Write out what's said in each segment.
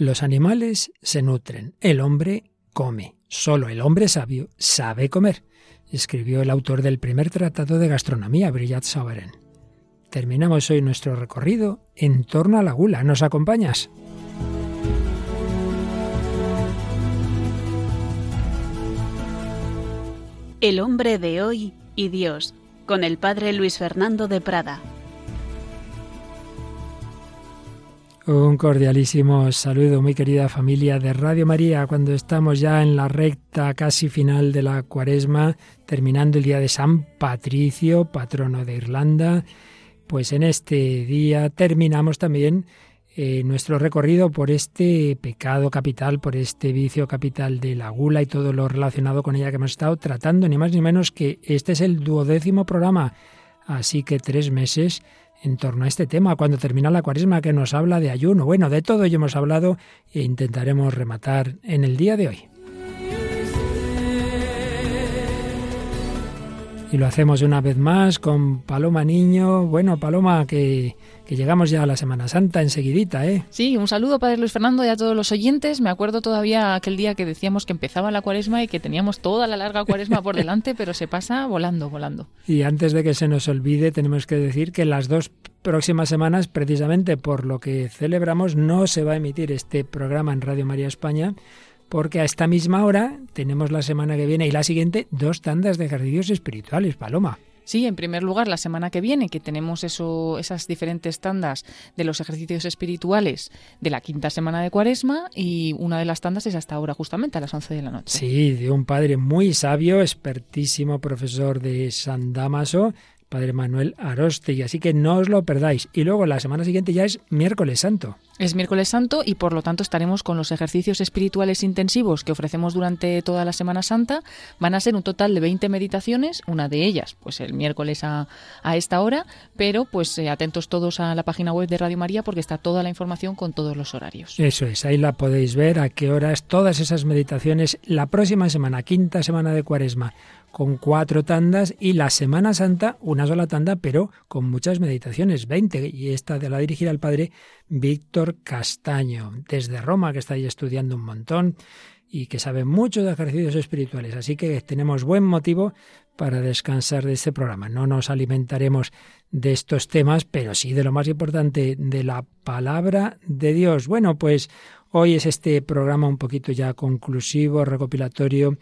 Los animales se nutren, el hombre come. Solo el hombre sabio sabe comer, escribió el autor del primer tratado de gastronomía, Brillat Savarin. Terminamos hoy nuestro recorrido en torno a la gula. ¿Nos acompañas? El hombre de hoy y Dios, con el padre Luis Fernando de Prada. Un cordialísimo saludo, muy querida familia de Radio María, cuando estamos ya en la recta casi final de la cuaresma, terminando el día de San Patricio, patrono de Irlanda, pues en este día terminamos también eh, nuestro recorrido por este pecado capital, por este vicio capital de la gula y todo lo relacionado con ella que hemos estado tratando, ni más ni menos que este es el duodécimo programa, así que tres meses en torno a este tema, cuando termina la cuaresma que nos habla de ayuno. Bueno, de todo ello hemos hablado e intentaremos rematar en el día de hoy. Y lo hacemos una vez más con Paloma Niño. Bueno, Paloma, que, que, llegamos ya a la Semana Santa enseguidita, ¿eh? Sí, un saludo Padre Luis Fernando y a todos los oyentes. Me acuerdo todavía aquel día que decíamos que empezaba la cuaresma y que teníamos toda la larga cuaresma por delante, pero se pasa volando, volando. Y antes de que se nos olvide, tenemos que decir que las dos próximas semanas, precisamente por lo que celebramos, no se va a emitir este programa en Radio María España porque a esta misma hora tenemos la semana que viene y la siguiente dos tandas de ejercicios espirituales, Paloma. Sí, en primer lugar, la semana que viene, que tenemos eso, esas diferentes tandas de los ejercicios espirituales de la quinta semana de Cuaresma, y una de las tandas es hasta ahora, justamente a las 11 de la noche. Sí, de un padre muy sabio, expertísimo profesor de San Damaso, Padre Manuel Aroste, así que no os lo perdáis. Y luego la semana siguiente ya es miércoles santo. Es miércoles santo y por lo tanto estaremos con los ejercicios espirituales intensivos que ofrecemos durante toda la Semana Santa. Van a ser un total de 20 meditaciones, una de ellas pues el miércoles a, a esta hora, pero pues eh, atentos todos a la página web de Radio María porque está toda la información con todos los horarios. Eso es, ahí la podéis ver a qué horas todas esas meditaciones la próxima semana, quinta semana de Cuaresma con cuatro tandas y la Semana Santa una sola tanda, pero con muchas meditaciones, 20. Y esta de la dirigida al padre Víctor Castaño, desde Roma, que está ahí estudiando un montón y que sabe mucho de ejercicios espirituales. Así que tenemos buen motivo para descansar de este programa. No nos alimentaremos de estos temas, pero sí de lo más importante, de la palabra de Dios. Bueno, pues hoy es este programa un poquito ya conclusivo, recopilatorio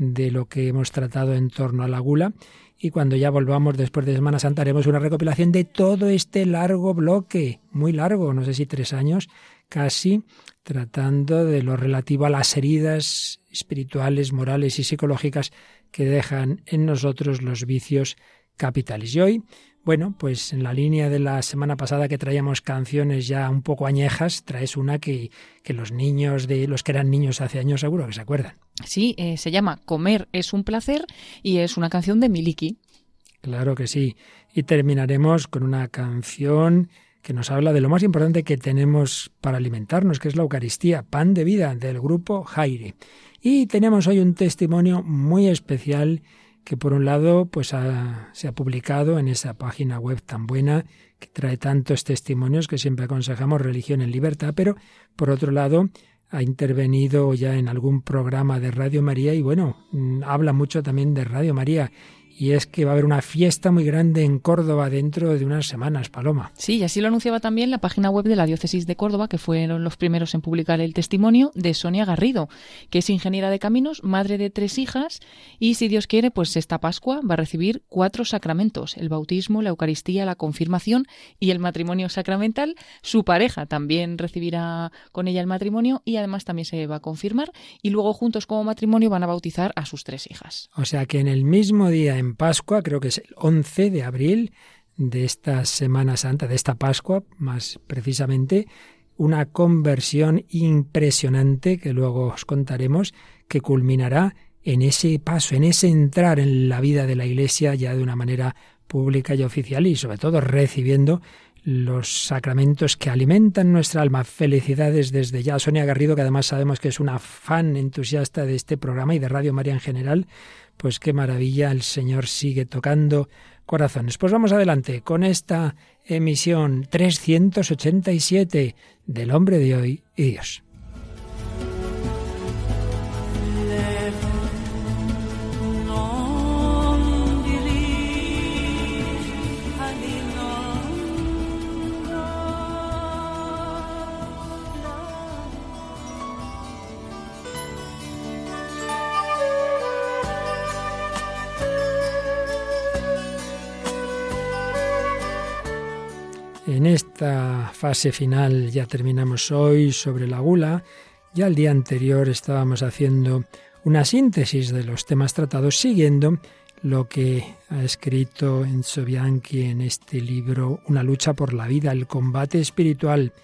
de lo que hemos tratado en torno a la gula y cuando ya volvamos después de Semana Santa haremos una recopilación de todo este largo bloque, muy largo, no sé si tres años, casi, tratando de lo relativo a las heridas espirituales, morales y psicológicas que dejan en nosotros los vicios capitales. Y hoy bueno, pues en la línea de la semana pasada que traíamos canciones ya un poco añejas, traes una que, que los niños de los que eran niños hace años seguro que se acuerdan. Sí, eh, se llama Comer es un placer y es una canción de Miliki. Claro que sí. Y terminaremos con una canción que nos habla de lo más importante que tenemos para alimentarnos, que es la Eucaristía, pan de vida del grupo Jaire. Y tenemos hoy un testimonio muy especial que por un lado pues se ha publicado en esa página web tan buena que trae tantos testimonios que siempre aconsejamos religión en libertad, pero por otro lado ha intervenido ya en algún programa de Radio María y bueno, mm, habla mucho también de Radio María y es que va a haber una fiesta muy grande en Córdoba dentro de unas semanas, Paloma. Sí, y así lo anunciaba también la página web de la Diócesis de Córdoba, que fueron los primeros en publicar el testimonio de Sonia Garrido, que es ingeniera de caminos, madre de tres hijas, y si Dios quiere, pues esta Pascua va a recibir cuatro sacramentos, el bautismo, la Eucaristía, la confirmación y el matrimonio sacramental. Su pareja también recibirá con ella el matrimonio y además también se va a confirmar, y luego juntos como matrimonio van a bautizar a sus tres hijas. O sea que en el mismo día, en Pascua, creo que es el 11 de abril de esta Semana Santa, de esta Pascua más precisamente, una conversión impresionante que luego os contaremos, que culminará en ese paso, en ese entrar en la vida de la Iglesia ya de una manera pública y oficial y sobre todo recibiendo los sacramentos que alimentan nuestra alma. Felicidades desde ya. Sonia Garrido, que además sabemos que es una fan entusiasta de este programa y de Radio María en general, pues qué maravilla, el Señor sigue tocando corazones. Pues vamos adelante con esta emisión 387 del hombre de hoy y Dios. En esta fase final ya terminamos hoy sobre la gula. Ya el día anterior estábamos haciendo una síntesis de los temas tratados siguiendo lo que ha escrito Enzo Bianchi en este libro Una lucha por la vida, el combate espiritual.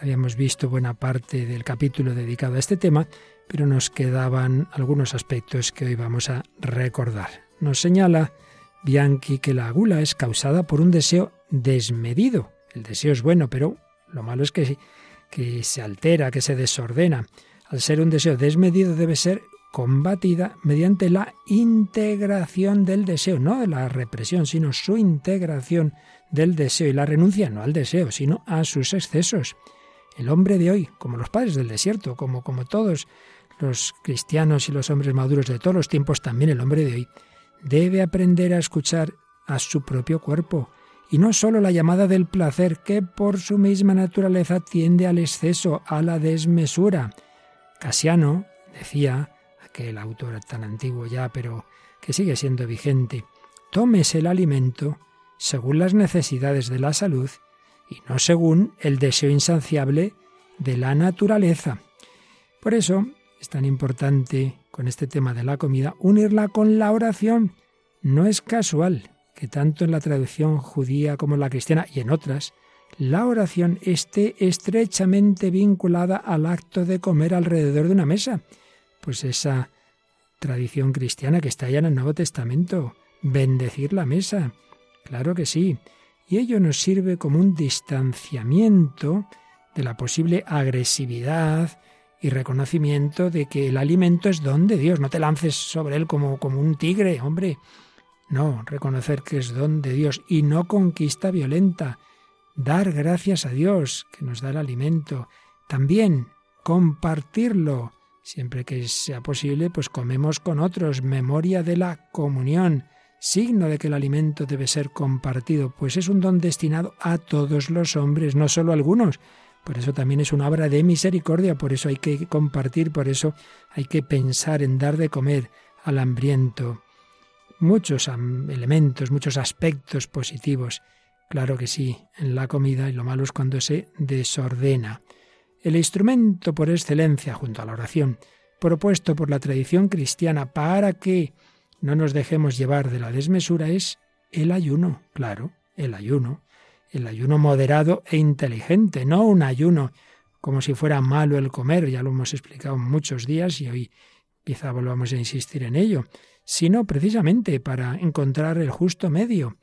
Habíamos visto buena parte del capítulo dedicado a este tema, pero nos quedaban algunos aspectos que hoy vamos a recordar. Nos señala Bianchi que la gula es causada por un deseo desmedido. El deseo es bueno, pero lo malo es que, que se altera, que se desordena. Al ser un deseo desmedido debe ser combatida mediante la integración del deseo, no de la represión, sino su integración del deseo y la renuncia no al deseo, sino a sus excesos. El hombre de hoy, como los padres del desierto, como, como todos los cristianos y los hombres maduros de todos los tiempos, también el hombre de hoy, debe aprender a escuchar a su propio cuerpo, y no sólo la llamada del placer, que por su misma naturaleza tiende al exceso, a la desmesura. Casiano decía que el autor tan antiguo ya, pero que sigue siendo vigente, tomes el alimento según las necesidades de la salud y no según el deseo insaciable de la naturaleza. Por eso es tan importante con este tema de la comida unirla con la oración. No es casual que tanto en la tradición judía como en la cristiana y en otras, la oración esté estrechamente vinculada al acto de comer alrededor de una mesa pues esa tradición cristiana que está ya en el Nuevo Testamento, bendecir la mesa, claro que sí, y ello nos sirve como un distanciamiento de la posible agresividad y reconocimiento de que el alimento es don de Dios, no te lances sobre él como, como un tigre, hombre, no, reconocer que es don de Dios y no conquista violenta, dar gracias a Dios que nos da el alimento, también compartirlo, Siempre que sea posible, pues comemos con otros, memoria de la comunión, signo de que el alimento debe ser compartido, pues es un don destinado a todos los hombres, no solo a algunos. Por eso también es una obra de misericordia, por eso hay que compartir, por eso hay que pensar en dar de comer al hambriento. Muchos elementos, muchos aspectos positivos, claro que sí, en la comida, y lo malo es cuando se desordena. El instrumento por excelencia, junto a la oración, propuesto por la tradición cristiana para que no nos dejemos llevar de la desmesura es el ayuno, claro, el ayuno, el ayuno moderado e inteligente, no un ayuno como si fuera malo el comer, ya lo hemos explicado muchos días y hoy quizá volvamos a insistir en ello, sino precisamente para encontrar el justo medio,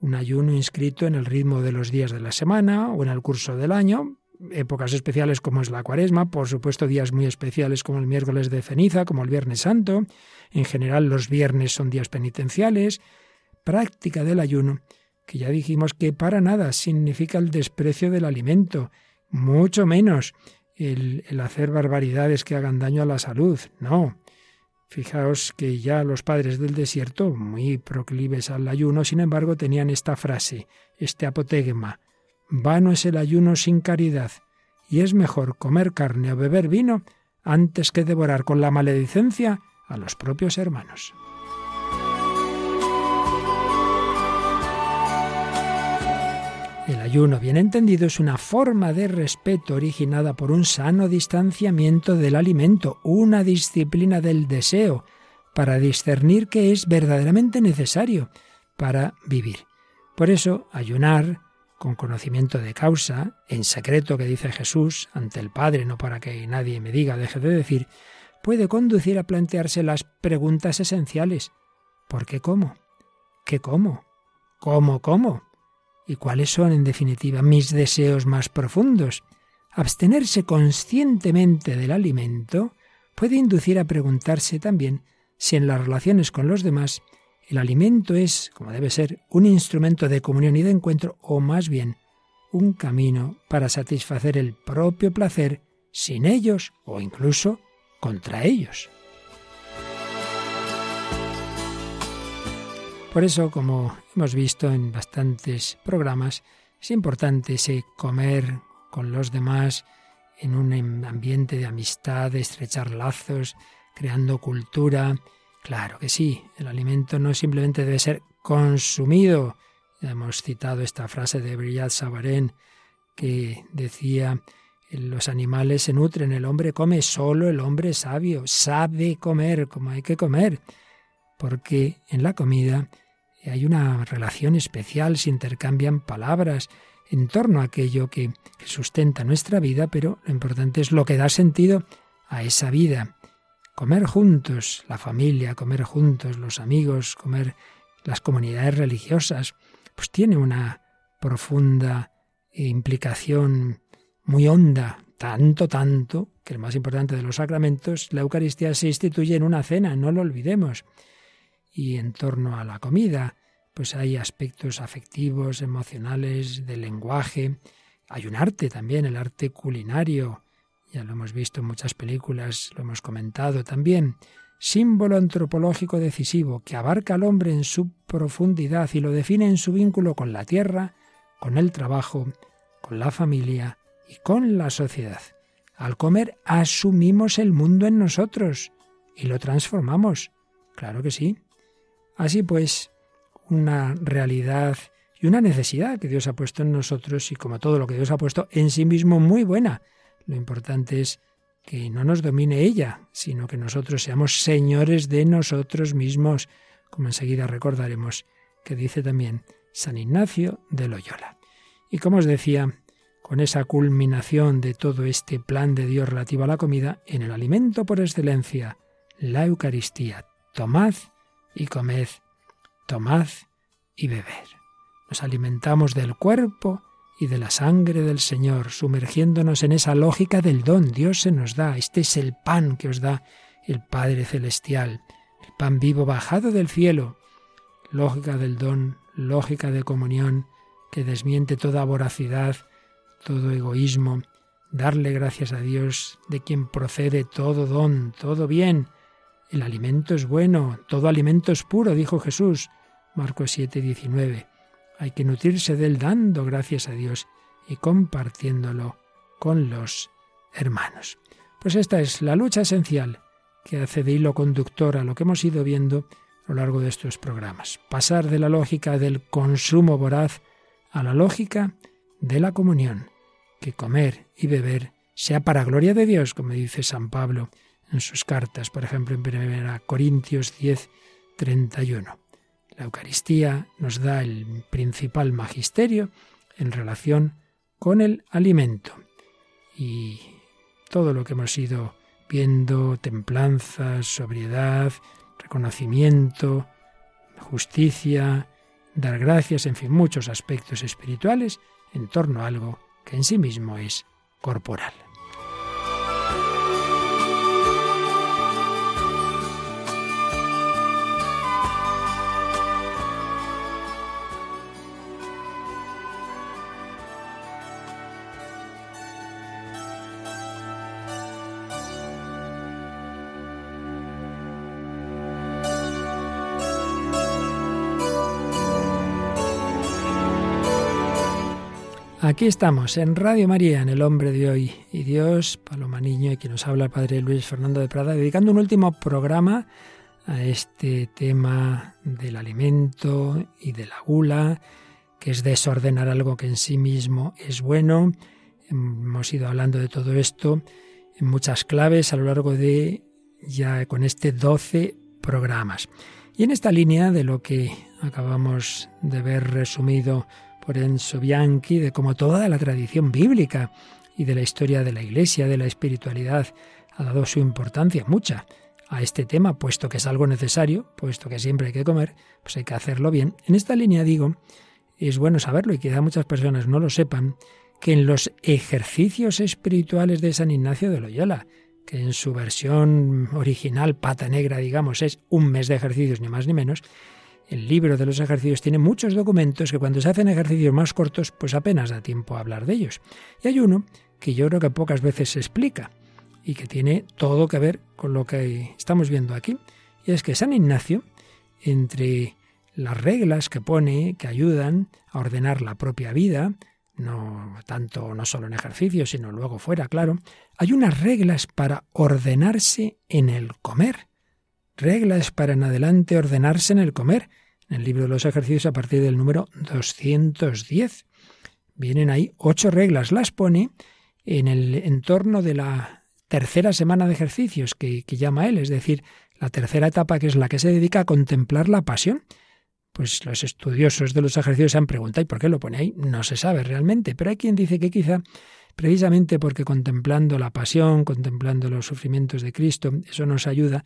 un ayuno inscrito en el ritmo de los días de la semana o en el curso del año, épocas especiales como es la cuaresma, por supuesto días muy especiales como el miércoles de ceniza, como el viernes santo, en general los viernes son días penitenciales, práctica del ayuno, que ya dijimos que para nada significa el desprecio del alimento, mucho menos el, hacer barbaridades que hagan daño a la salud, no. Fijaos que ya los padres del desierto, muy proclives al ayuno, sin embargo, tenían esta frase, este apotegma, Vano es el ayuno sin caridad, y es mejor comer carne o beber vino antes que devorar con la maledicencia a los propios hermanos. El ayuno, bien entendido, es una forma de respeto originada por un sano distanciamiento del alimento, una disciplina del deseo, para discernir qué es verdaderamente necesario para vivir. Por eso, ayunar con conocimiento de causa, en secreto que dice Jesús ante el Padre, no para que nadie me diga, deje de decir, puede conducir a plantearse las preguntas esenciales. ¿Por qué cómo? ¿Qué cómo? ¿Cómo cómo? ¿Y cuáles son, en definitiva, mis deseos más profundos? Abstenerse conscientemente del alimento puede inducir a preguntarse también si en las relaciones con los demás el alimento es, como debe ser, un instrumento de comunión y de encuentro, o más bien, un camino para satisfacer el propio placer sin ellos o incluso contra ellos. Por eso, como hemos visto en bastantes programas, es importante ese comer con los demás en un ambiente de amistad, de estrechar lazos, creando cultura, Claro que sí, el alimento no simplemente debe ser consumido, Ya hemos citado esta frase de Brillat Savarin que decía los animales se nutren, el hombre come, solo el hombre sabio sabe comer como hay que comer, porque en la comida hay una relación especial, se intercambian palabras en torno a aquello que, sustenta nuestra vida, pero lo importante es lo que da sentido a esa vida. Comer juntos, la familia, comer juntos, los amigos, comer las comunidades religiosas, pues tiene una profunda implicación muy honda, tanto, tanto, que el más importante de los sacramentos, la Eucaristía se instituye en una cena, no lo olvidemos. Y en torno a la comida, pues hay aspectos afectivos, emocionales, del lenguaje. Hay un arte también, el arte culinario. Ya lo hemos visto en muchas películas, lo hemos comentado también. Símbolo antropológico decisivo que abarca al hombre en su profundidad y lo define en su vínculo con la tierra, con el trabajo, con la familia y con la sociedad. Al comer asumimos el mundo en nosotros y lo transformamos. Claro que sí. Así pues, una realidad y una necesidad que Dios ha puesto en nosotros y como todo lo que Dios ha puesto en sí mismo muy buena. Lo importante es que no nos domine ella, sino que nosotros seamos señores de nosotros mismos, como enseguida recordaremos que dice también San Ignacio de Loyola. Y como os decía, con esa culminación de todo este plan de Dios relativo a la comida, en el alimento por excelencia, la Eucaristía, tomad y comed tomad y beber. Nos alimentamos del cuerpo y de la sangre del Señor, sumergiéndonos en esa lógica del don. Dios se nos da. Este es el pan que os da el Padre Celestial, el pan vivo bajado del cielo. Lógica del don, lógica de comunión, que desmiente toda voracidad, todo egoísmo. Darle gracias a Dios, de quien procede todo don, todo bien. El alimento es bueno, todo alimento es puro, dijo Jesús. Marcos 7, 19. Hay que nutrirse de él dando gracias a Dios y compartiéndolo con los hermanos. Pues esta es la lucha esencial que hace de hilo conductor a lo que hemos ido viendo a lo largo de estos programas. Pasar de la lógica del consumo voraz a la lógica de la comunión, que comer y beber sea para gloria de Dios, como dice San Pablo en sus cartas, por ejemplo en 1 Corintios 10, 31. La Eucaristía nos da el principal magisterio en relación con el alimento. Y todo lo que hemos ido viendo, templanza, sobriedad, reconocimiento, justicia, dar gracias, en fin, muchos aspectos espirituales en torno a algo que en sí mismo es corporal. Aquí estamos, en Radio María, en El Hombre de Hoy. Y Dios, Paloma Niño, y quien nos habla el Padre Luis Fernando de Prada, dedicando un último programa a este tema del alimento y de la gula, que es desordenar algo que en sí mismo es bueno. Hemos ido hablando de todo esto en muchas claves a lo largo de ya con este 12 programas. Y en esta línea de lo que acabamos de ver resumido por Enzo Bianchi de cómo toda la tradición bíblica y de la historia de la Iglesia, de la espiritualidad, ha dado su importancia mucha a este tema, puesto que es algo necesario, puesto que siempre hay que comer, pues hay que hacerlo bien. En esta línea digo, es bueno saberlo y quizá muchas personas no lo sepan, que en los ejercicios espirituales de San Ignacio de Loyola, que en su versión original, pata negra, digamos, es un mes de ejercicios, ni más ni menos, el libro de los ejercicios tiene muchos documentos que cuando se hacen ejercicios más cortos, pues apenas da tiempo a hablar de ellos. Y hay uno que yo creo que pocas veces se explica y que tiene todo que ver con lo que estamos viendo aquí. Y es que San Ignacio, entre las reglas que pone, que ayudan a ordenar la propia vida, no tanto no solo en ejercicios, sino luego fuera, claro, hay unas reglas para ordenarse en el comer. Reglas para en adelante ordenarse en el comer. En el libro de los ejercicios a partir del número 210. Vienen ahí ocho reglas, las pone en el entorno de la tercera semana de ejercicios que, llama él, es decir, la tercera etapa que es la que se dedica a contemplar la pasión. Pues los estudiosos de los ejercicios se han preguntado, ¿y por qué lo pone ahí? No se sabe realmente, pero hay quien dice que quizá precisamente porque contemplando la pasión, contemplando los sufrimientos de Cristo, eso nos ayuda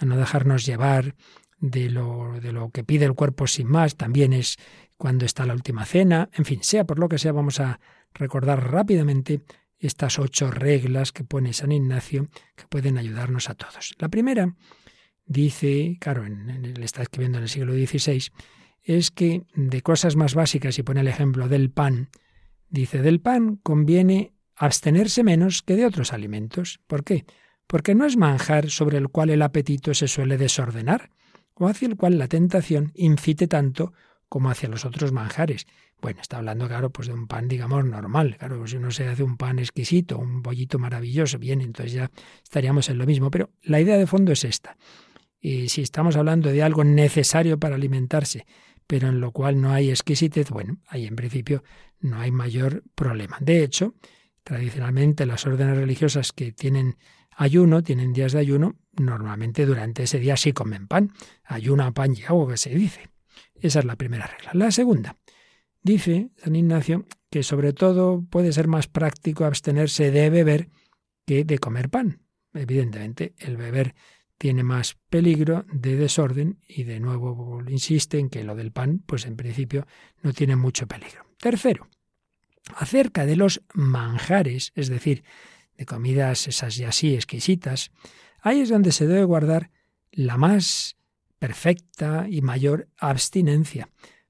a no dejarnos llevar de lo, de lo que pide el cuerpo sin más, también es cuando está la última cena, en fin, sea por lo que sea, vamos a recordar rápidamente estas ocho reglas que pone San Ignacio que pueden ayudarnos a todos. La primera dice, claro, en, está escribiendo en el siglo XVI, es que de cosas más básicas, y pone el ejemplo del pan, dice, del pan conviene abstenerse menos que de otros alimentos. ¿Por qué? Porque no es manjar sobre el cual el apetito se suele desordenar, o hacia el cual la tentación incite tanto como hacia los otros manjares. Bueno, está hablando, claro, pues de un pan, digamos, normal. Claro, si uno se hace un pan exquisito, un bollito maravilloso, bien, entonces ya estaríamos en lo mismo. Pero la idea de fondo es esta. Y si estamos hablando de algo necesario para alimentarse, pero en lo cual no hay exquisitez, bueno, ahí en principio no hay mayor problema. De hecho, tradicionalmente las órdenes religiosas que tienen ayuno, tienen días de ayuno, normalmente durante ese día sí comen pan. Ayuna, pan y agua que se dice. Esa es la primera regla. La segunda, dice San Ignacio que sobre todo puede ser más práctico abstenerse de beber que de comer pan. Evidentemente, el beber tiene más peligro de desorden y de nuevo insiste en que lo del pan, pues en principio no tiene mucho peligro. Tercero, acerca de los manjares, es decir, de comidas esas y así exquisitas, ahí es donde se debe guardar la más perfecta y mayor abstinencia,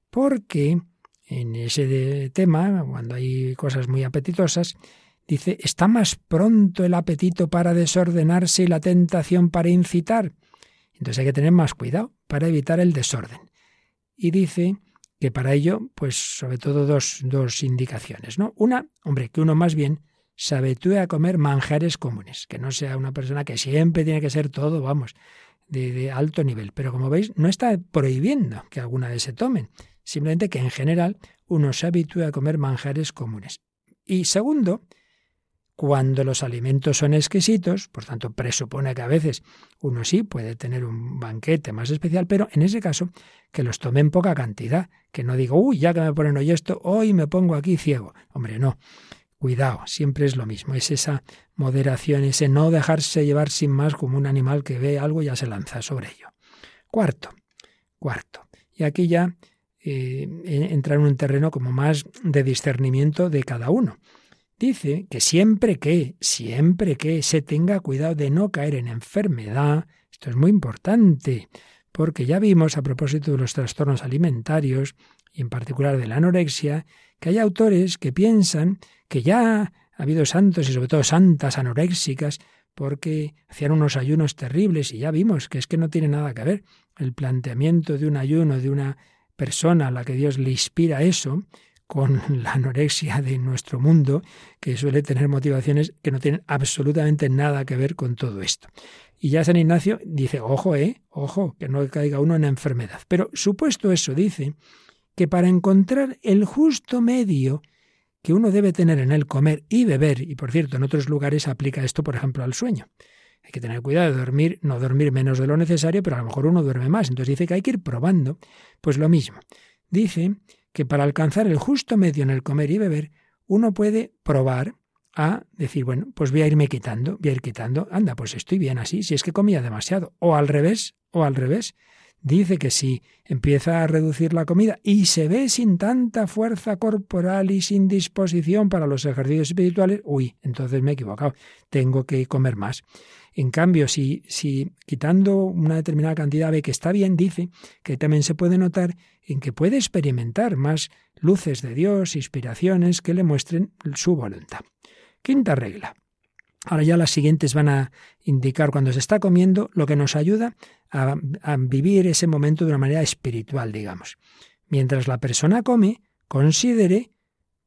porque en ese tema, cuando hay cosas muy apetitosas, dice, está más pronto el apetito para desordenarse y la tentación para incitar. Entonces hay que tener más cuidado para evitar el desorden. Y dice que para ello, pues sobre todo dos, dos indicaciones, ¿no? Una, hombre, que uno más bien se habitúe a comer manjares comunes, que no sea una persona que siempre tiene que ser todo, vamos, de, alto nivel. Pero como veis, no está prohibiendo que alguna vez se tomen, simplemente que en general uno se habitúe a comer manjares comunes. Y segundo, cuando los alimentos son exquisitos, por tanto presupone que a veces uno sí puede tener un banquete más especial, pero en ese caso que los tome en poca cantidad, que no digo, uy, ya que me ponen hoy esto, hoy me pongo aquí ciego. Hombre, no. Cuidado, siempre es lo mismo, es esa moderación, ese no dejarse llevar sin más como un animal que ve algo y ya se lanza sobre ello. Cuarto, cuarto. Y aquí ya eh, entra en un terreno como más de discernimiento de cada uno. Dice que siempre que, siempre que se tenga cuidado de no caer en enfermedad, esto es muy importante, porque ya vimos a propósito de los trastornos alimentarios, y en particular de la anorexia, que hay autores que piensan que ya ha habido santos y sobre todo santas anoréxicas porque hacían unos ayunos terribles y ya vimos que es que no tiene nada que ver el planteamiento de un ayuno de una persona a la que Dios le inspira eso con la anorexia de nuestro mundo, que suele tener motivaciones que no tienen absolutamente nada que ver con todo esto. Y ya San Ignacio dice, ojo, eh, ojo, que no caiga uno en enfermedad. Pero supuesto eso, dice que para encontrar el justo medio que uno debe tener en el comer y beber, y por cierto, en otros lugares aplica esto, por ejemplo, al sueño. Hay que tener cuidado de dormir, no dormir menos de lo necesario, pero a lo mejor uno duerme más. Entonces dice que hay que ir probando. Pues lo mismo. Dice que para alcanzar el justo medio en el comer y beber, uno puede probar a decir, bueno, pues voy a irme quitando, voy a ir quitando, anda, pues estoy bien así, si es que comía demasiado, o al revés, o al revés, dice que si empieza a reducir la comida y se ve sin tanta fuerza corporal y sin disposición para los ejercicios espirituales, uy, entonces me he equivocado, tengo que comer más. En cambio, si, si quitando una determinada cantidad ve que está bien, dice que también se puede notar en que puede experimentar más luces de Dios, inspiraciones que le muestren su voluntad. Quinta regla. Ahora ya las siguientes van a indicar cuando se está comiendo lo que nos ayuda a, vivir ese momento de una manera espiritual, digamos. Mientras la persona come, considere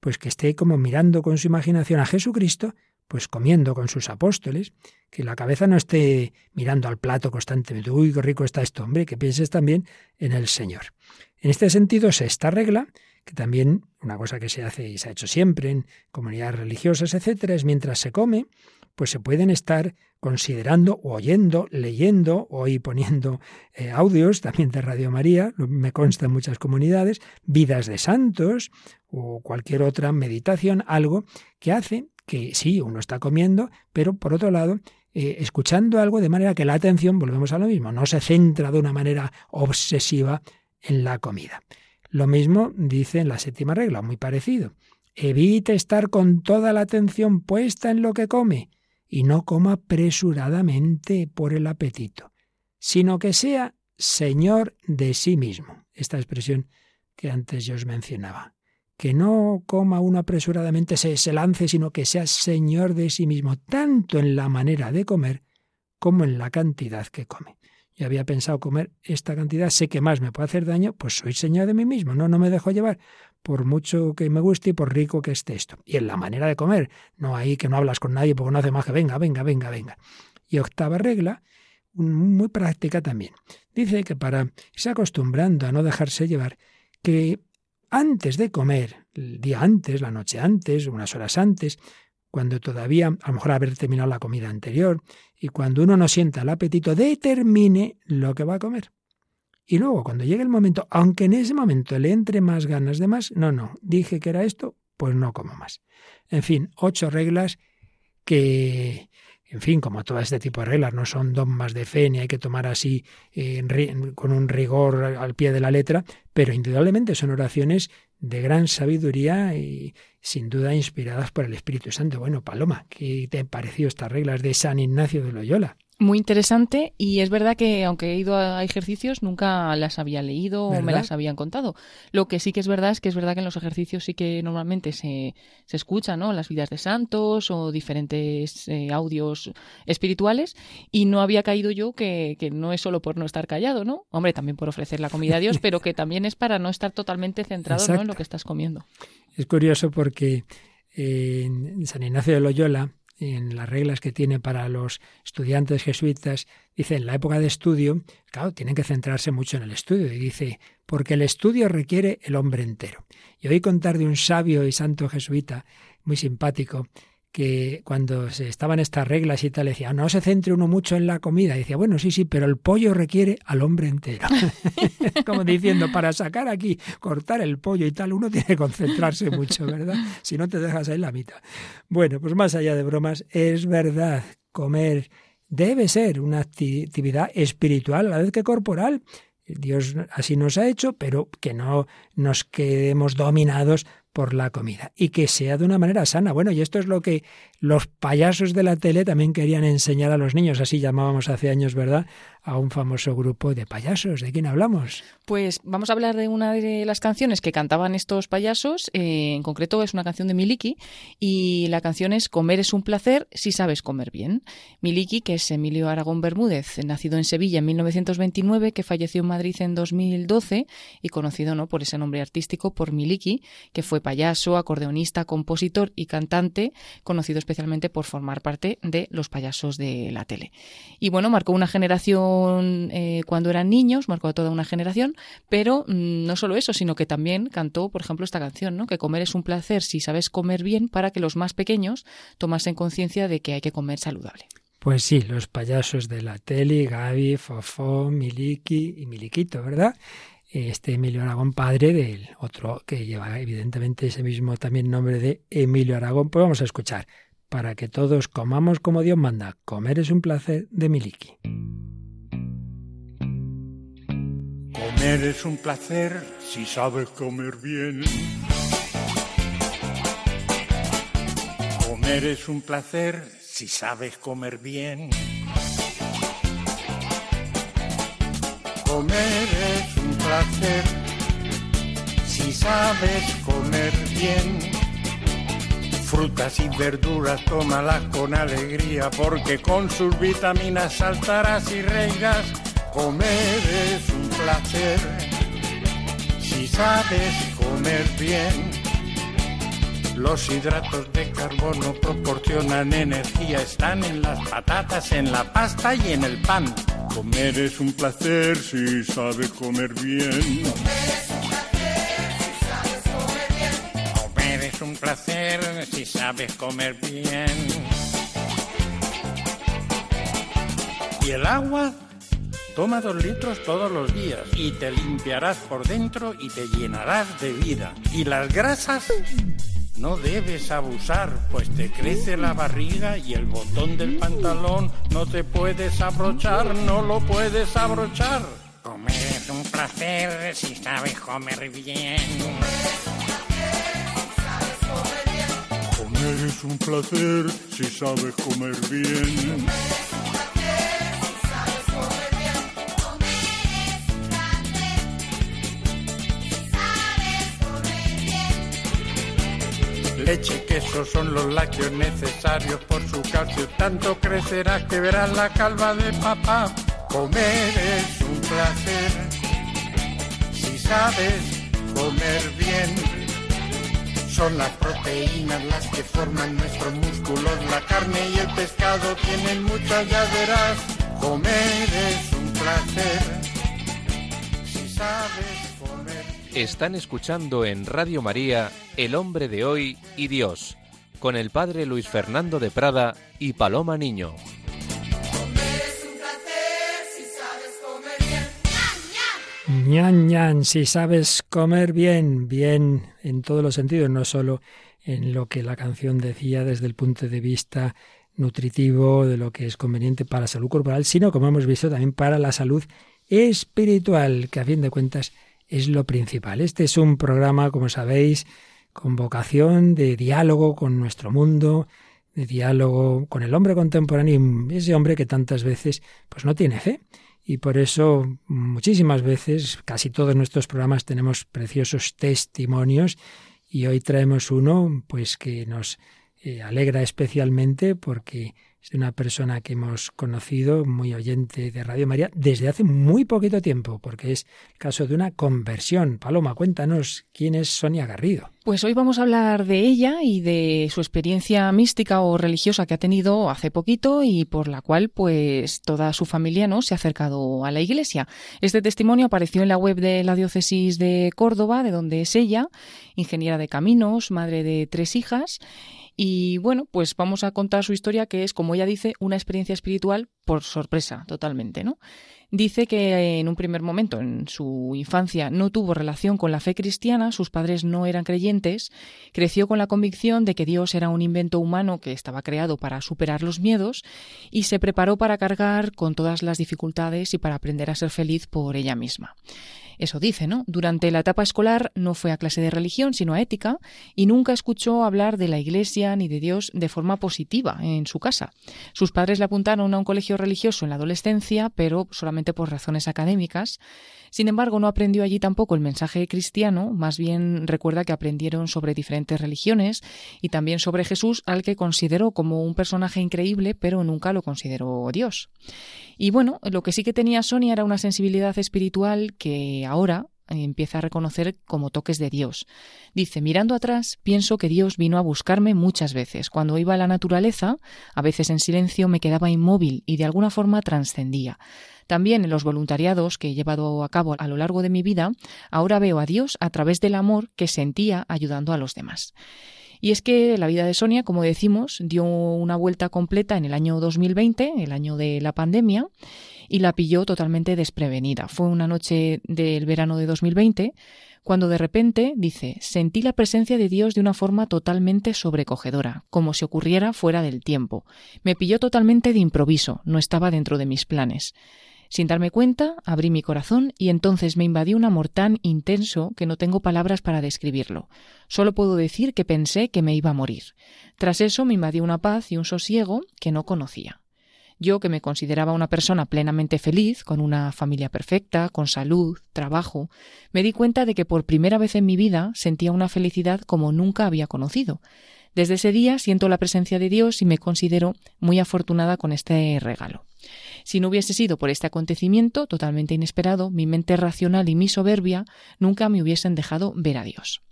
pues que esté como mirando con su imaginación a Jesucristo, pues comiendo con sus apóstoles, que la cabeza no esté mirando al plato constantemente, uy, qué rico está esto, hombre, que pienses también en el Señor. En este sentido, esta regla, que también una cosa que se hace y se ha hecho siempre en comunidades religiosas, etcétera, es mientras se come, pues se pueden estar considerando oyendo, leyendo o y poniendo eh, audios también de Radio María, me consta en muchas comunidades, vidas de santos o cualquier otra meditación, algo que hace que sí, uno está comiendo, pero por otro lado, eh, escuchando algo de manera que la atención, volvemos a lo mismo, no se centra de una manera obsesiva en la comida. Lo mismo dice en la séptima regla, muy parecido. Evite estar con toda la atención puesta en lo que come y no coma apresuradamente por el apetito, sino que sea Señor de sí mismo. Esta expresión que antes yo os mencionaba. Que no coma uno apresuradamente, se, se lance, sino que sea Señor de sí mismo, tanto en la manera de comer como en la cantidad que come. Yo había pensado comer esta cantidad, sé que más me puede hacer daño, pues soy señor de mí mismo, no, no me dejo llevar por mucho que me guste y por rico que esté esto. Y en la manera de comer, no ahí que no hablas con nadie porque no hace más que venga, venga, venga, venga. Y octava regla, muy práctica también. Dice que para irse acostumbrando a no dejarse llevar, que antes de comer, el día antes, la noche antes, unas horas antes, cuando todavía, a lo mejor haber terminado la comida anterior, y cuando uno no sienta el apetito, determine lo que va a comer. Y luego, cuando llegue el momento, aunque en ese momento le entre más ganas de más, no, no, dije que era esto, pues no como más. En fin, ocho reglas que, en fin, como todo este tipo de reglas, no son dogmas de fe ni hay que tomar así eh, con un rigor al pie de la letra, pero indudablemente son oraciones de gran sabiduría y sin duda inspiradas por el Espíritu Santo. Bueno, Paloma, ¿qué te pareció estas reglas de San Ignacio de Loyola? Muy interesante y es verdad que aunque he ido a ejercicios nunca las había leído o me las habían contado. Lo que sí que es verdad es que es verdad que en los ejercicios sí que normalmente se, se escuchan ¿no? las vidas de santos o diferentes eh, audios espirituales y no había caído yo que, que, no es solo por no estar callado, ¿no? Hombre, también por ofrecer la comida a Dios, pero que también es para no estar totalmente centrado en lo que estás comiendo. Es curioso porque en San Ignacio de Loyola en las reglas que tiene para los estudiantes jesuitas, dice, en la época de estudio, claro, tienen que centrarse mucho en el estudio. Y dice, porque el estudio requiere el hombre entero. Y oí contar de un sabio y santo jesuita, muy simpático, que cuando se estaban estas reglas y tal, decía, no se centre uno mucho en la comida. Y decía, bueno, sí, sí, pero el pollo requiere al hombre entero. Como diciendo, para sacar aquí, cortar el pollo y tal, uno tiene que concentrarse mucho, ¿verdad? Si no te dejas ahí la mitad. Bueno, pues más allá de bromas, es verdad, comer debe ser una actividad espiritual a la vez que corporal. Dios así nos ha hecho, pero que no nos quedemos dominados por la comida y que sea de una manera sana. Bueno, y esto es lo que los payasos de la tele también querían enseñar a los niños, así llamábamos hace años, ¿verdad? A un famoso grupo de payasos. ¿De quién hablamos? Pues vamos a hablar de una de las canciones que cantaban estos payasos, eh, en concreto es una canción de Miliki y la canción es Comer es un placer si sabes comer bien. Miliki, que es Emilio Aragón Bermúdez, nacido en Sevilla en 1929, que falleció en Madrid en 2012 y conocido ¿no? por ese nombre artístico por Miliki, que fue payaso, acordeonista, compositor y cantante, conocido especialmente por formar parte de los payasos de la tele. Y bueno, marcó una generación eh, cuando eran niños, marcó a toda una generación, pero mm, no solo eso, sino que también cantó, por ejemplo, esta canción, ¿no? Que comer es un placer si sabes comer bien para que los más pequeños tomasen conciencia de que hay que comer saludable. Pues sí, los payasos de la tele, Gaby, Fofó, Miliki y Miliquito, ¿verdad? este Emilio Aragón, padre del otro que lleva evidentemente ese mismo también nombre de Emilio Aragón. Pues vamos a escuchar, para que todos comamos como Dios manda. Comer es un placer de Miliki. Comer es un placer si sabes comer bien. Comer es un placer si sabes comer bien. Comer es un placer si sabes comer bien. Frutas y verduras tómalas con alegría porque con sus vitaminas saltarás y reirás. Comer es un placer si sabes comer bien. Los hidratos de carbono proporcionan energía, están en las patatas, en la pasta y en el pan. Comer es un placer si sabes comer bien. Comer es un placer si sabes comer bien. Comer es un placer si sabes comer bien. Y el agua toma dos litros todos los días y te limpiarás por dentro y te llenarás de vida. Y las grasas no debes abusar, pues te crece la barriga y el botón del pantalón no te puedes abrochar, no lo puedes abrochar. Comer es un placer si sabes comer bien. Comer es un placer si sabes comer bien. Leche y queso son los lácteos necesarios por su calcio. Tanto crecerás que verás la calva de papá. Comer es un placer si sabes comer bien. Son las proteínas las que forman nuestros músculos. La carne y el pescado tienen muchas, ya. Comer es un placer si sabes están escuchando en Radio María El hombre de hoy y Dios, con el padre Luis Fernando de Prada y Paloma Niño. ñan, ñan, si sabes comer bien, bien en todos los sentidos, no solo en lo que la canción decía desde el punto de vista nutritivo, de lo que es conveniente para la salud corporal, sino como hemos visto también para la salud espiritual, que a fin de cuentas es lo principal. Este es un programa, como sabéis, con vocación de diálogo con nuestro mundo, de diálogo con el hombre contemporáneo, ese hombre que tantas veces pues no tiene fe. Y por eso muchísimas veces, casi todos nuestros programas tenemos preciosos testimonios y hoy traemos uno pues que nos eh, alegra especialmente porque es de una persona que hemos conocido, muy oyente de Radio María, desde hace muy poquito tiempo, porque es el caso de una conversión. Paloma, cuéntanos quién es Sonia Garrido. Pues hoy vamos a hablar de ella y de su experiencia mística o religiosa que ha tenido hace poquito y por la cual pues toda su familia no se ha acercado a la iglesia. Este testimonio apareció en la web de la diócesis de Córdoba, de donde es ella, ingeniera de caminos, madre de tres hijas y bueno, pues vamos a contar su historia, que es, como ella dice, una experiencia espiritual por sorpresa, totalmente, ¿no? Dice que en un primer momento, en su infancia, no tuvo relación con la fe cristiana, sus padres no eran creyentes, creció con la convicción de que Dios era un invento humano que estaba creado para superar los miedos y se preparó para cargar con todas las dificultades y para aprender a ser feliz por ella misma. Eso dice, ¿no? Durante la etapa escolar no fue a clase de religión, sino a ética, y nunca escuchó hablar de la Iglesia ni de Dios de forma positiva en su casa. Sus padres le apuntaron a un colegio religioso en la adolescencia, pero solamente por razones académicas. Sin embargo, no aprendió allí tampoco el mensaje cristiano, más bien recuerda que aprendieron sobre diferentes religiones y también sobre Jesús, al que consideró como un personaje increíble, pero nunca lo consideró Dios. Y bueno, lo que sí que tenía Sonia era una sensibilidad espiritual que ahora empieza a reconocer como toques de Dios. Dice, mirando atrás, pienso que Dios vino a buscarme muchas veces. Cuando iba a la naturaleza, a veces en silencio, me quedaba inmóvil y de alguna forma trascendía. También en los voluntariados que he llevado a cabo a lo largo de mi vida, ahora veo a Dios a través del amor que sentía ayudando a los demás. Y es que la vida de Sonia, como decimos, dio una vuelta completa en el año 2020, el año de la pandemia, y la pilló totalmente desprevenida. Fue una noche del verano de 2020 cuando de repente, dice, sentí la presencia de Dios de una forma totalmente sobrecogedora, como si ocurriera fuera del tiempo. Me pilló totalmente de improviso, no estaba dentro de mis planes. Sin darme cuenta, abrí mi corazón y entonces me invadió un amor tan intenso que no tengo palabras para describirlo. Solo puedo decir que pensé que me iba a morir. Tras eso me invadió una paz y un sosiego que no conocía. Yo, que me consideraba una persona plenamente feliz, con una familia perfecta, con salud, trabajo, me di cuenta de que por primera vez en mi vida sentía una felicidad como nunca había conocido. Desde ese día siento la presencia de Dios y me considero muy afortunada con este regalo. Si no hubiese sido por este acontecimiento totalmente inesperado, mi mente racional y mi soberbia nunca me hubiesen dejado ver a Dios.